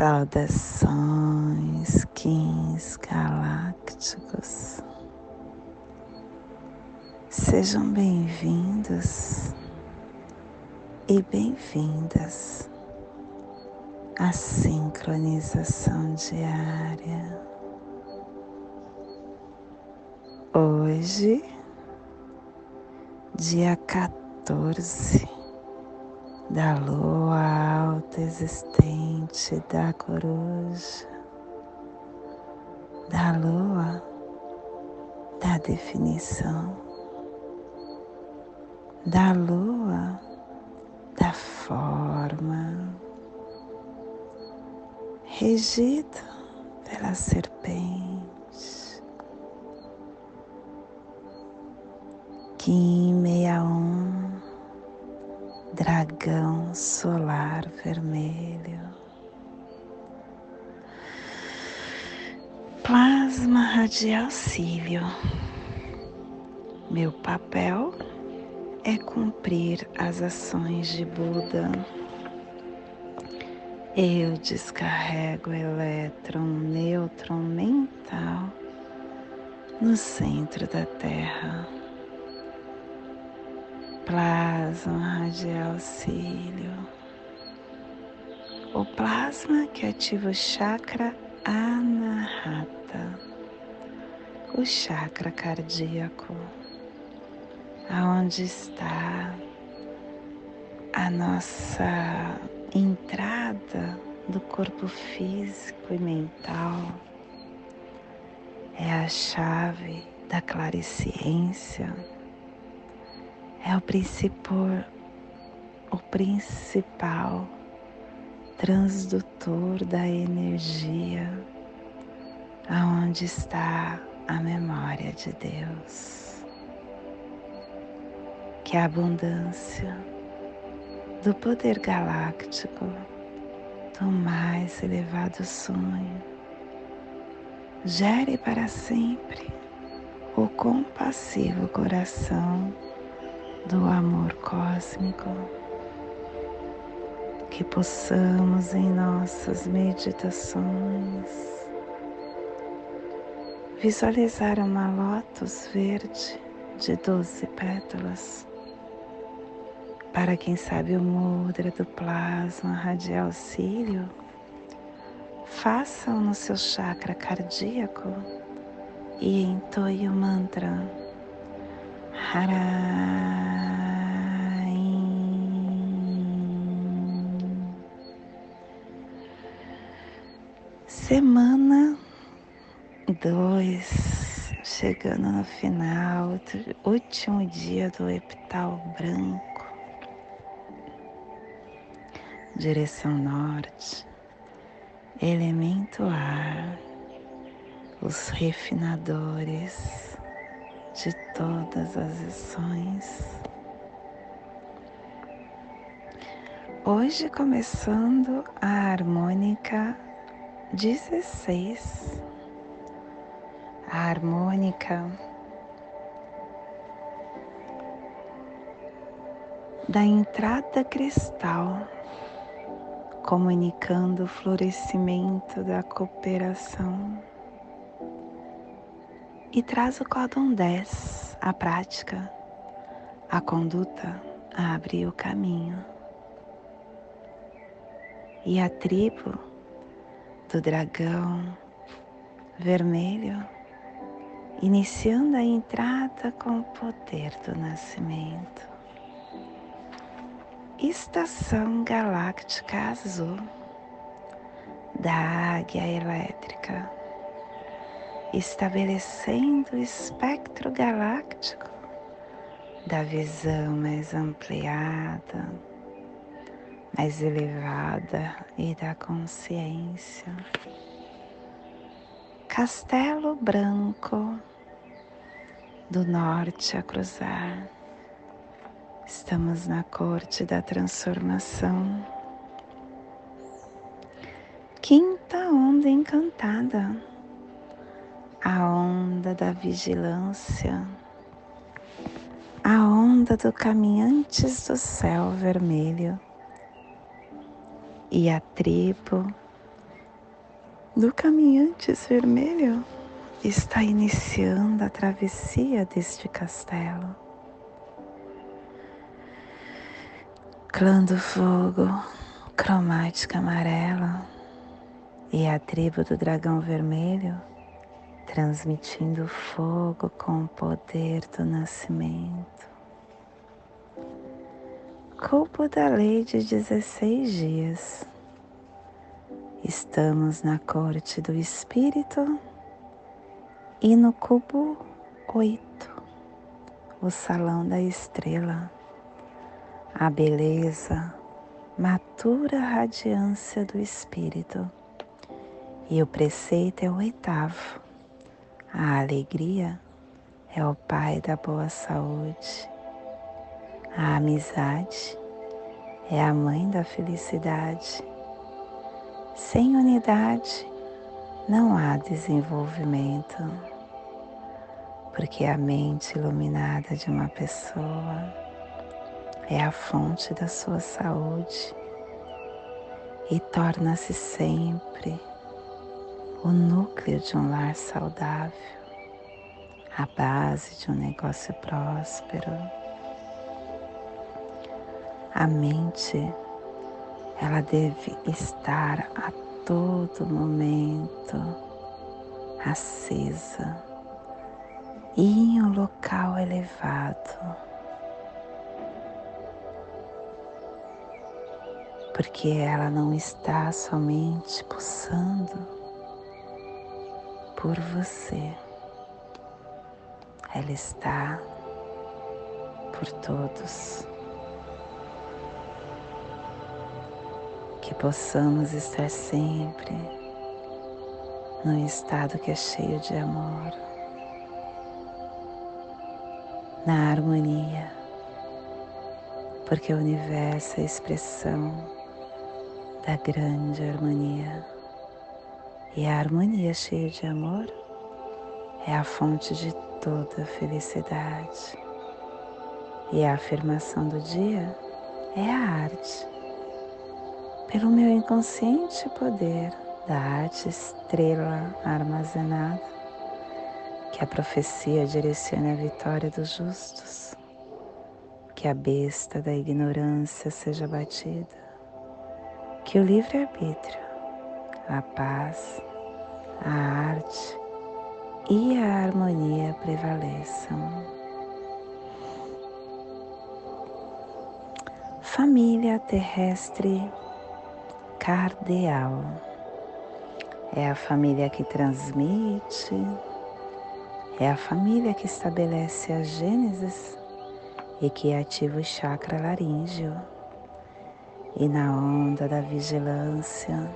saudações, kings galácticos, sejam bem-vindos e bem-vindas a sincronização diária. Hoje, dia 14 da lua alta existente da coruja, da lua da definição, da lua da forma regido pela serpente. Kim 61, dragão solar vermelho. Plasma radial cílio. Meu papel é cumprir as ações de Buda eu descarrego elétron nêutron mental no centro da Terra. Plasma radial cílio. O plasma que ativa o chakra anahata, o chakra cardíaco, aonde está a nossa entrada do corpo físico e mental é a chave da clariciência, é o principal, o principal transdutor da energia, aonde está a memória de Deus. Que a abundância do poder galáctico do mais elevado sonho. Gere para sempre o compassivo coração do amor cósmico. Que possamos em nossas meditações visualizar uma lótus verde de doze pétalas para quem sabe o mudra do plasma radial cílio, façam no seu chakra cardíaco e entoie o mantra Semana 2, chegando no final último dia do epital branco. Direção norte, elemento ar, os refinadores de todas as ações. Hoje começando a harmônica 16, a harmônica da entrada cristal comunicando o florescimento da cooperação. E traz o códon 10, a prática, a conduta abre o caminho. E a tribo do dragão vermelho, iniciando a entrada com o poder do nascimento. Estação Galáctica Azul da Águia Elétrica, estabelecendo o espectro galáctico da visão mais ampliada, mais elevada e da consciência. Castelo Branco do Norte a cruzar. Estamos na corte da transformação, alta onda encantada, a onda da vigilância, a onda do caminhantes do céu vermelho. E a tribo do caminhantes vermelho está iniciando a travessia deste castelo. Clã do fogo, cromática amarela. E a tribo do dragão vermelho transmitindo fogo com o poder do nascimento. Culpo da lei de 16 dias. Estamos na corte do Espírito e no cubo 8, o salão da estrela, a beleza, matura radiância do Espírito. E o preceito é o oitavo a alegria é o pai da boa saúde. A amizade é a mãe da felicidade. Sem unidade não há desenvolvimento, porque a mente iluminada de uma pessoa é a fonte da sua saúde e torna-se sempre o núcleo de um lar saudável, a base de um negócio próspero. A mente, ela deve estar a todo momento acesa e em um local elevado. Porque ela não está somente pulsando por você. Ela está por todos. Que possamos estar sempre num estado que é cheio de amor, na harmonia, porque o universo é a expressão da grande harmonia. E a harmonia cheia de amor é a fonte de toda felicidade. E a afirmação do dia é a arte. Pelo meu inconsciente poder da arte estrela armazenada, que a profecia direcione a vitória dos justos, que a besta da ignorância seja batida, que o livre-arbítrio a paz, a arte e a harmonia prevaleçam. Família terrestre cardeal é a família que transmite, é a família que estabelece a Gênesis e que ativa o chakra laríngeo. E na onda da vigilância,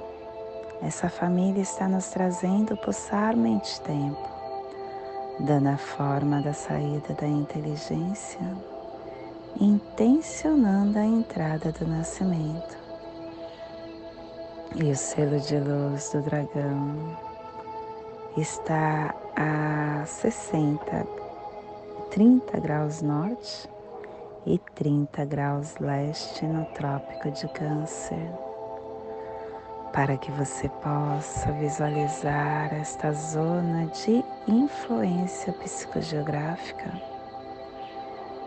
essa família está nos trazendo pulsar mente-tempo, dando a forma da saída da inteligência, intencionando a entrada do nascimento. E o selo de luz do dragão está a 60, 30 graus norte e 30 graus leste no Trópico de Câncer para que você possa visualizar esta zona de influência psicogeográfica.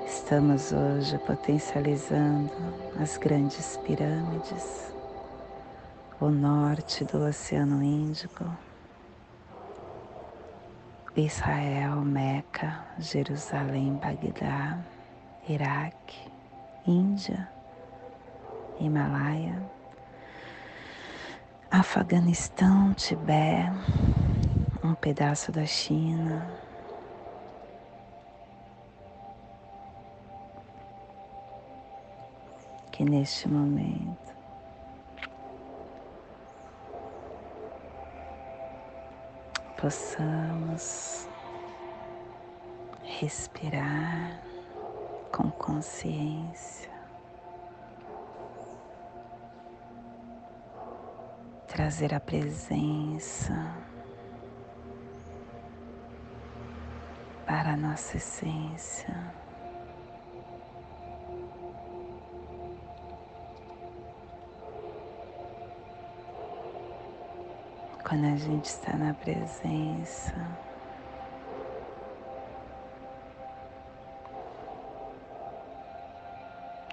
Estamos hoje potencializando as grandes pirâmides, o norte do Oceano Índico, Israel, Meca, Jerusalém, Bagdá, Iraque, Índia, Himalaia Afeganistão, Tibete, um pedaço da China. Que neste momento possamos respirar com consciência. Trazer a presença para a nossa essência. Quando a gente está na presença,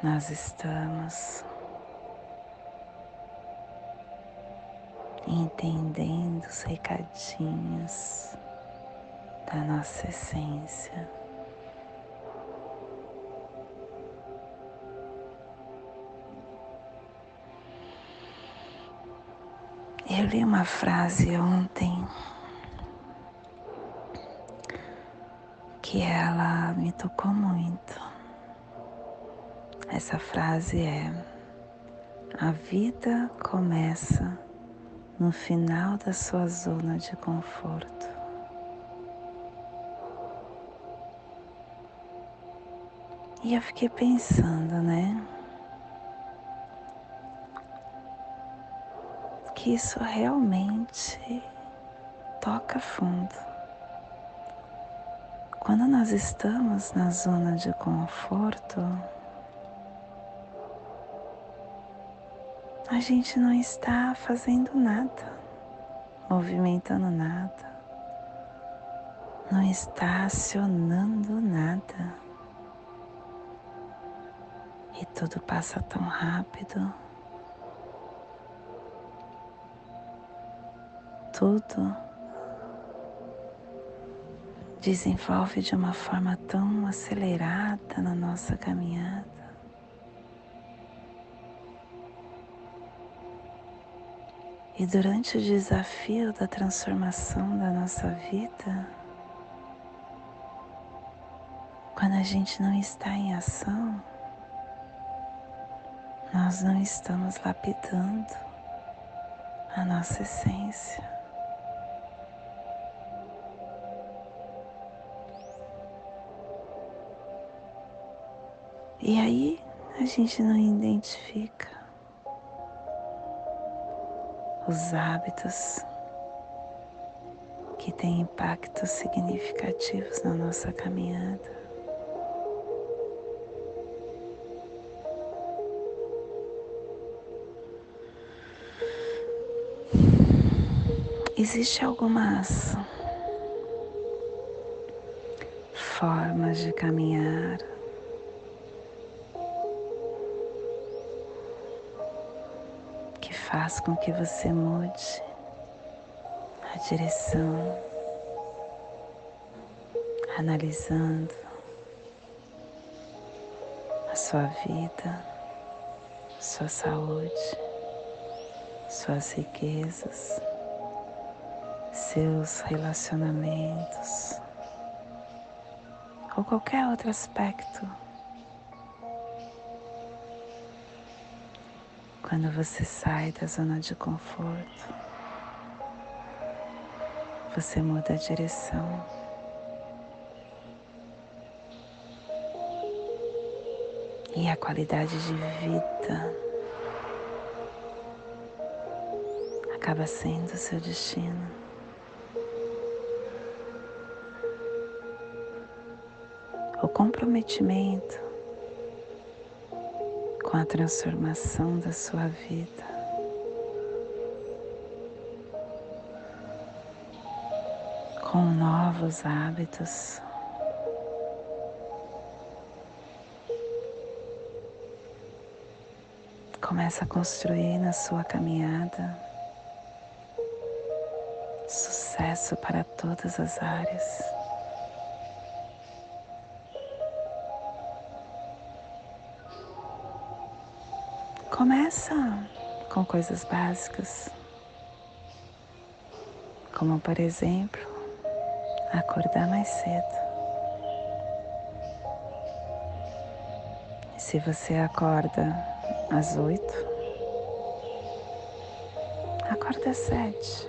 nós estamos entendendo os recadinhos da nossa essência. Eu li uma frase ontem que ela me tocou muito. Essa frase é: A vida começa no final da sua zona de conforto. E eu fiquei pensando, né? Que isso realmente toca fundo. Quando nós estamos na zona de conforto, a gente não está fazendo nada, movimentando nada, não está acionando nada. E tudo passa tão rápido. Tudo desenvolve de uma forma tão acelerada na nossa caminhada. E durante o desafio da transformação da nossa vida, quando a gente não está em ação, nós não estamos lapidando a nossa essência. E aí a gente não identifica os hábitos que têm impactos significativos na nossa caminhada. Existem algumas formas de caminhar faz com que você mude a direção, analisando a sua vida, sua saúde, suas riquezas, seus relacionamentos ou qualquer outro aspecto Quando você sai da zona de conforto, você muda a direção. E a qualidade de vida acaba sendo o seu destino. O comprometimento com a transformação da sua vida. Com novos hábitos. Começa a construir na sua caminhada sucesso para todas as áreas. Começa com coisas básicas, como por exemplo, acordar mais cedo. Se você acorda às oito, acorda às sete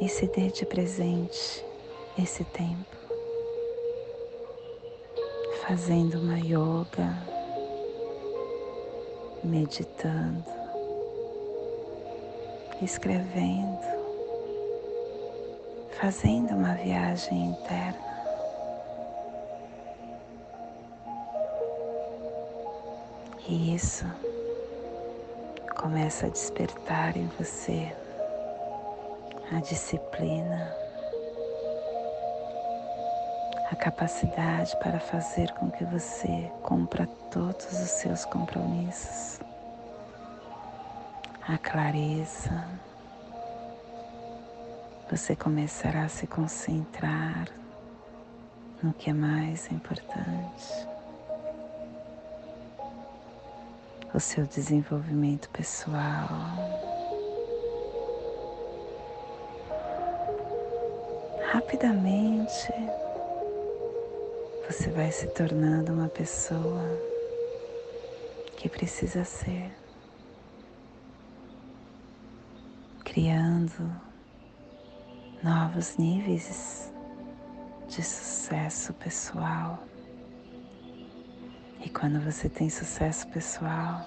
e se dê de presente esse tempo, fazendo uma yoga meditando, escrevendo, fazendo uma viagem interna. E isso começa a despertar em você a disciplina, a capacidade para fazer com que você cumpra todos os seus compromissos, a clareza. Você começará a se concentrar no que é mais importante. O seu desenvolvimento pessoal. Rapidamente você vai se tornando uma pessoa que precisa ser, criando novos níveis de sucesso pessoal. E quando você tem sucesso pessoal,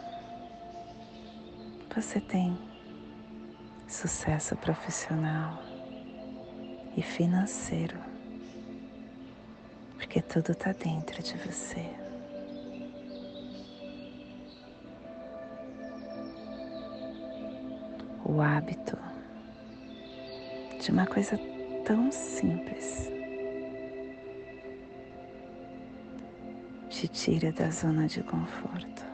você tem sucesso profissional e financeiro porque tudo está dentro de você. O hábito de uma coisa tão simples te tira da zona de conforto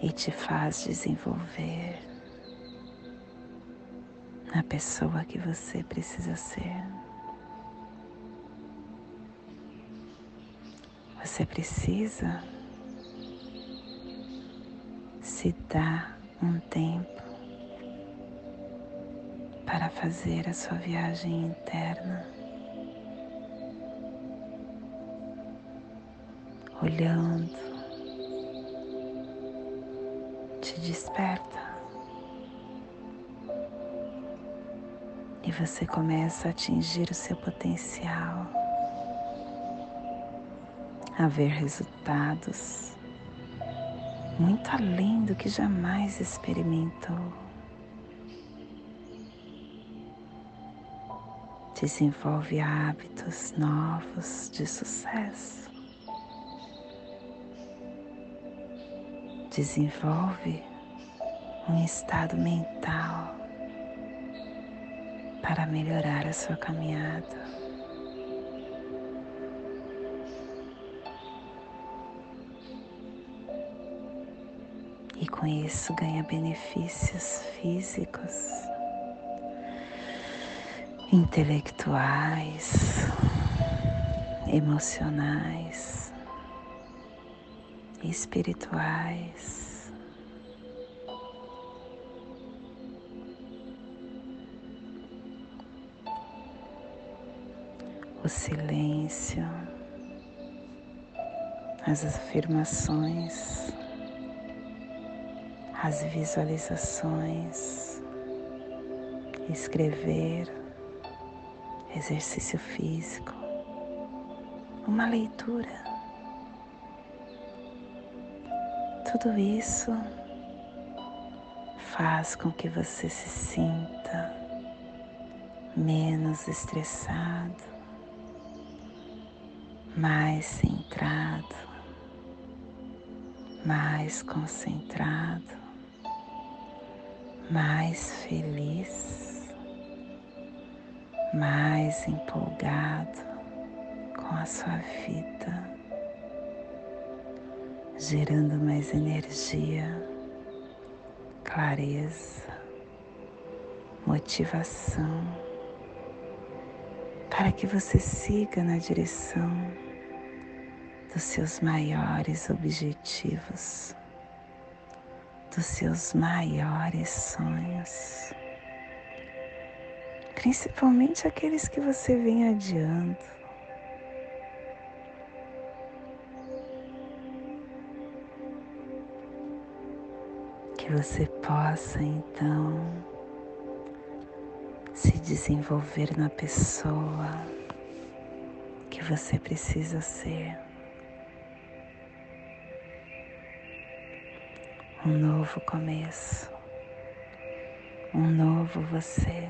e te faz desenvolver na pessoa que você precisa ser. Você precisa se dar um tempo para fazer a sua viagem interna, olhando, te desperta. E você começa a atingir o seu potencial, a ver resultados muito além do que jamais experimentou. Desenvolve hábitos novos de sucesso. Desenvolve um estado mental para melhorar a sua caminhada. E com isso ganha benefícios físicos, intelectuais, emocionais, espirituais. O silêncio, as afirmações, as visualizações, escrever, exercício físico, uma leitura. Tudo isso faz com que você se sinta menos estressado, mais centrado, mais concentrado, mais feliz, mais empolgado com a sua vida, gerando mais energia, clareza, motivação para que você siga na direção dos seus maiores objetivos, dos seus maiores sonhos, principalmente aqueles que você vem adiando. Que você possa então se desenvolver na pessoa que você precisa ser. Um novo começo, um novo você,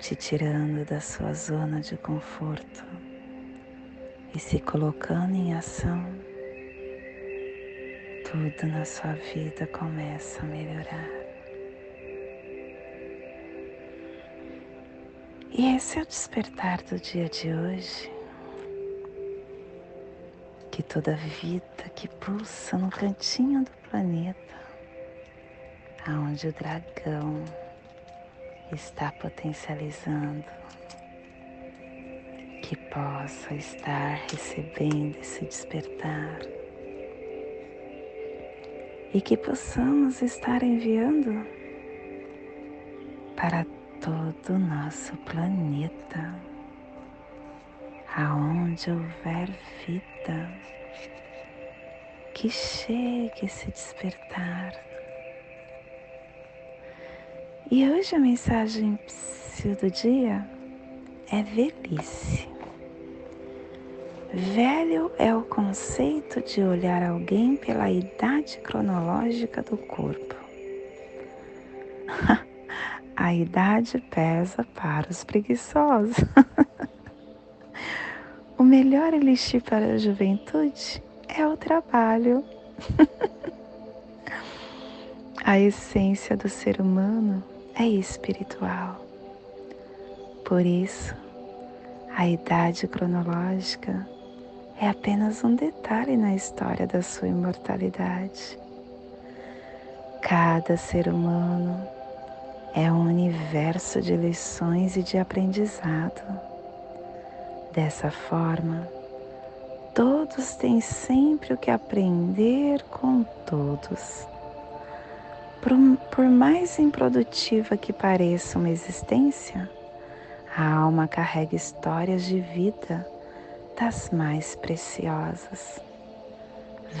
te tirando da sua zona de conforto e se colocando em ação, tudo na sua vida começa a melhorar. E esse é o despertar do dia de hoje. Que toda vida que pulsa no cantinho do planeta, aonde o dragão está potencializando, que possa estar recebendo esse despertar. E que possamos estar enviando para todo o nosso planeta, aonde houver vida, que chegue esse despertar. E hoje a mensagem do dia é velhice. Velho é o conceito de olhar alguém pela idade cronológica do corpo. a idade pesa para os preguiçosos. melhor elixir para a juventude é o trabalho. a essência do ser humano é espiritual. Por isso, a idade cronológica é apenas um detalhe na história da sua imortalidade. Cada ser humano é um universo de lições e de aprendizado. Dessa forma, todos têm sempre o que aprender com todos. Por, por mais improdutiva que pareça uma existência, a alma carrega histórias de vida das mais preciosas.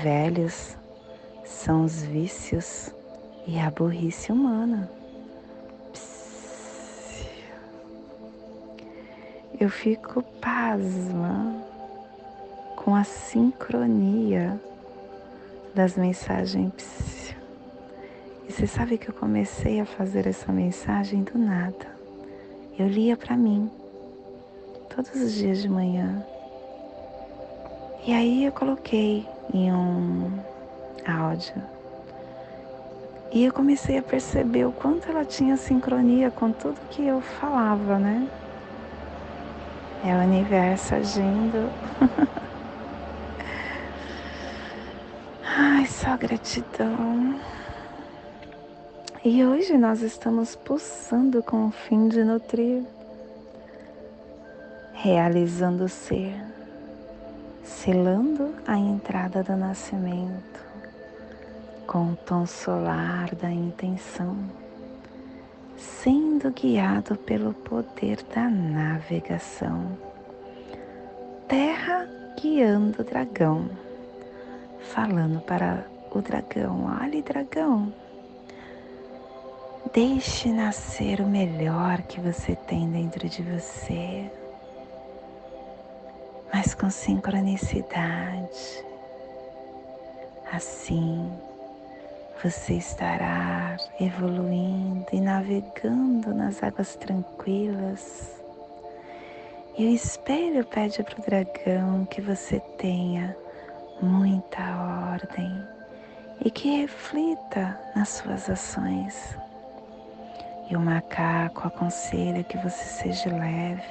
Velhos são os vícios e a burrice humana. Eu fico pasma com a sincronia das mensagens. E você sabe que eu comecei a fazer essa mensagem do nada. Eu lia para mim todos os dias de manhã e aí eu coloquei em um áudio. E eu comecei a perceber o quanto ela tinha sincronia com tudo que eu falava, né? É o universo agindo. Ai, só gratidão. E hoje nós estamos pulsando com o fim de nutrir, realizando o ser selando a entrada do nascimento com o tom solar da intenção, sendo guiado pelo poder da navegação. Terra guiando o dragão, falando para o dragão: olhe, dragão, deixe nascer o melhor que você tem dentro de você mas com sincronicidade. Assim, você estará evoluindo e navegando nas águas tranquilas. E o espelho pede para o dragão que você tenha muita ordem e que reflita nas suas ações. E o macaco aconselha que você seja leve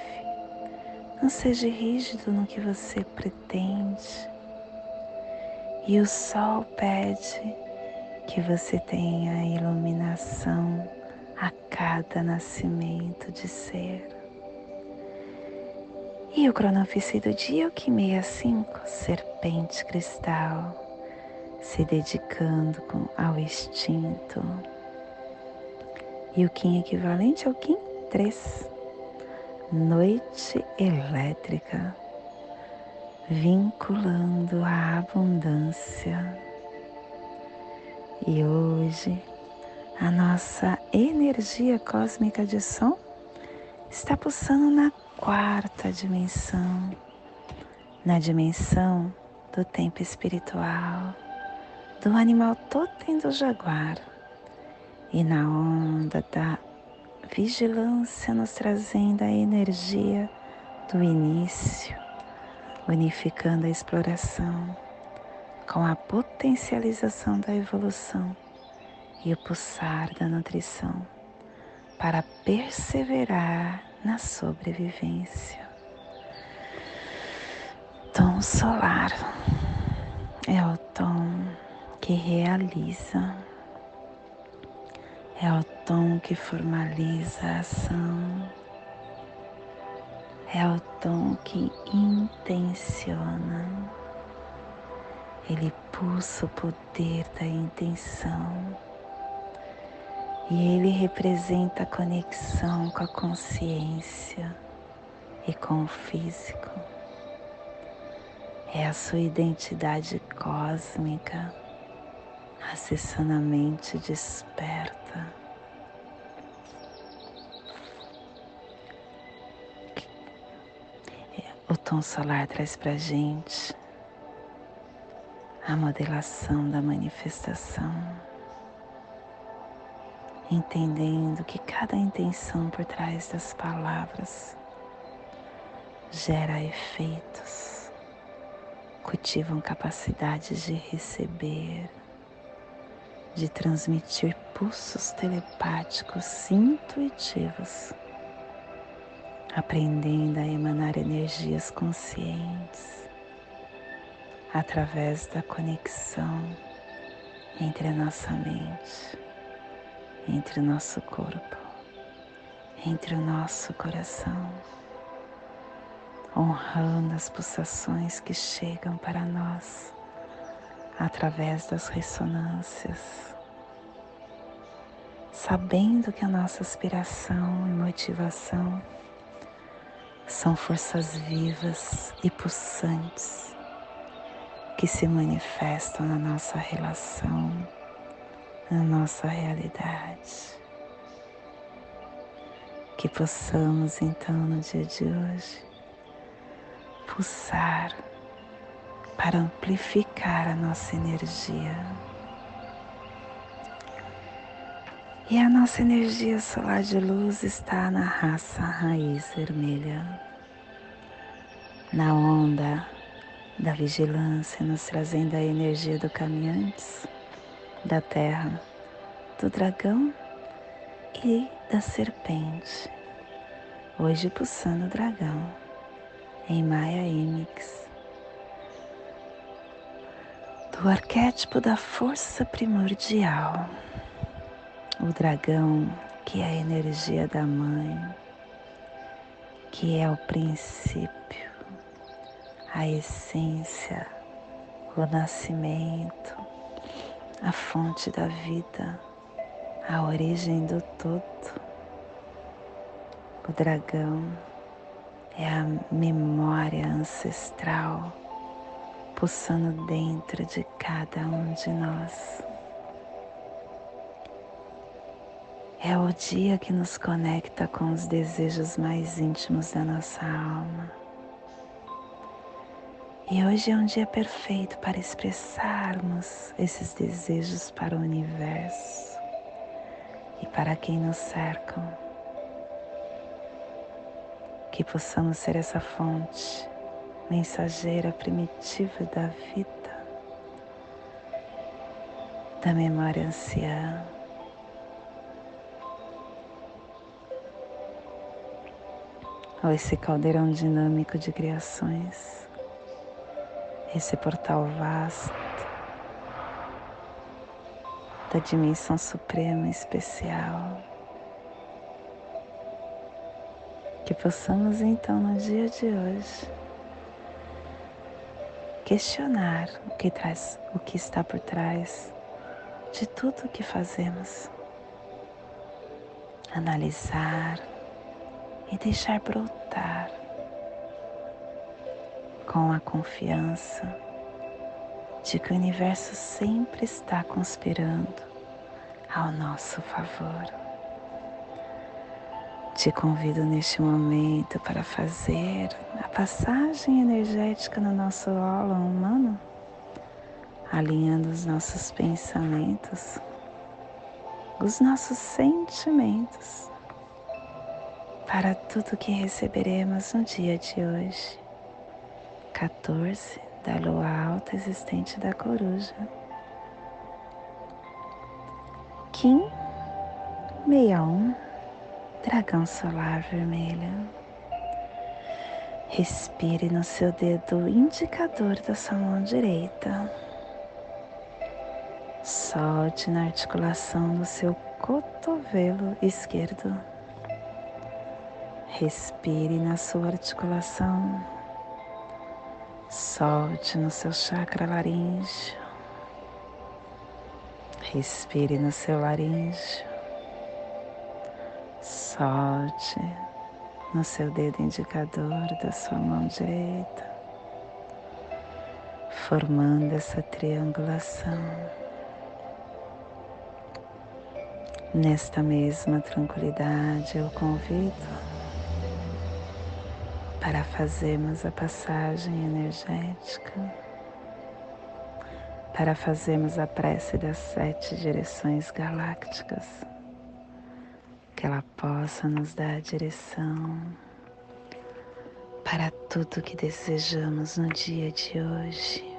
não seja rígido no que você pretende. E o sol pede que você tenha iluminação a cada nascimento de ser. E o cronofício do dia, o Kim 65, serpente cristal, se dedicando com, ao instinto. E o Kim equivalente ao Kim 3, noite elétrica, vinculando a abundância. E hoje a nossa energia cósmica de som está pulsando na quarta dimensão, na dimensão do tempo espiritual, do animal totem do jaguar. E na onda da vigilância nos trazendo a energia do início, unificando a exploração com a potencialização da evolução e o pulsar da nutrição para perseverar na sobrevivência. Tom solar é o tom que realiza, é o tom que formaliza a ação, é o tom que intenciona. Ele pulsa o poder da intenção e ele representa a conexão com a consciência e com o físico. É a sua identidade cósmica acessando a mente desperta. O tom solar traz para gente a modelação da manifestação. Entendendo que cada intenção por trás das palavras gera efeitos, cultivam capacidades de receber, de transmitir pulsos telepáticos intuitivos, aprendendo a emanar energias conscientes através da conexão entre a nossa mente entre o nosso corpo, entre o nosso coração, honrando as pulsações que chegam para nós através das ressonâncias, sabendo que a nossa aspiração e motivação são forças vivas e pulsantes que se manifestam na nossa relação na nossa realidade. Que possamos então no dia de hoje pulsar para amplificar a nossa energia. E a nossa energia solar de luz está na raça raiz vermelha, na onda da vigilância, nos trazendo a energia do caminhantes da terra, do dragão e da serpente. Hoje pulsando o dragão em Maya Imix. Do arquétipo da força primordial, o dragão que é a energia da mãe, que é o princípio, a essência, o nascimento, a fonte da vida, a origem do todo. O dragão é a memória ancestral pulsando dentro de cada um de nós. É o dia que nos conecta com os desejos mais íntimos da nossa alma e hoje é um dia perfeito para expressarmos esses desejos para o universo e para quem nos cercam. Que possamos ser essa fonte mensageira primitiva da vida, da memória anciã. Ou esse caldeirão dinâmico de criações esse portal vasto da dimensão suprema especial. Que possamos então no dia de hoje questionar o que traz, o que está por trás de tudo o que fazemos. Analisar e deixar brotar com a confiança de que o universo sempre está conspirando ao nosso favor. Te convido neste momento para fazer a passagem energética no nosso óleo humano alinhando os nossos pensamentos, os nossos sentimentos para tudo que receberemos no dia de hoje. 14 da lua alta existente da coruja. Kim 61 Dragão solar vermelho. Respire no seu dedo indicador da sua mão direita. Solte na articulação do seu cotovelo esquerdo. Respire na sua articulação. Solte no seu chakra laríngeo. Respire no seu laríngeo. Solte no seu dedo indicador da sua mão direita, formando essa triangulação. Nesta mesma tranquilidade, eu convido para fazermos a passagem energética, para fazermos a prece das sete direções galácticas que ela possa nos dar direção para tudo que desejamos no dia de hoje.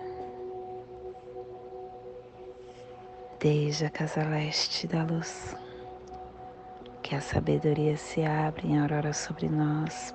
Desde a casa leste da luz, que a sabedoria se abre em aurora sobre nós,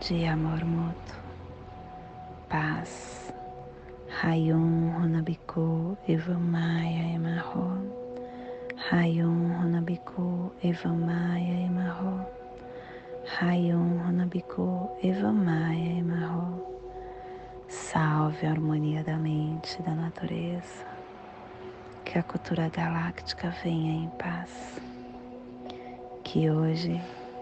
de amor mútuo, paz. Rayum Runabiku Evamaya Emarro Rayon Honabiku Evamaya Emarro. Rayon Honabiku Evamaya Emarro. Salve a harmonia da mente e da natureza. Que a cultura galáctica venha em paz. Que hoje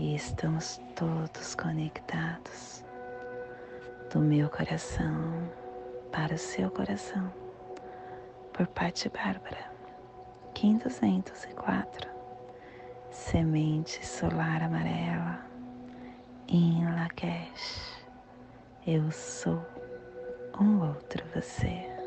e estamos todos conectados do meu coração para o seu coração, por Patti Bárbara, Kim 204 semente solar amarela em Lakesh. Eu sou um outro você.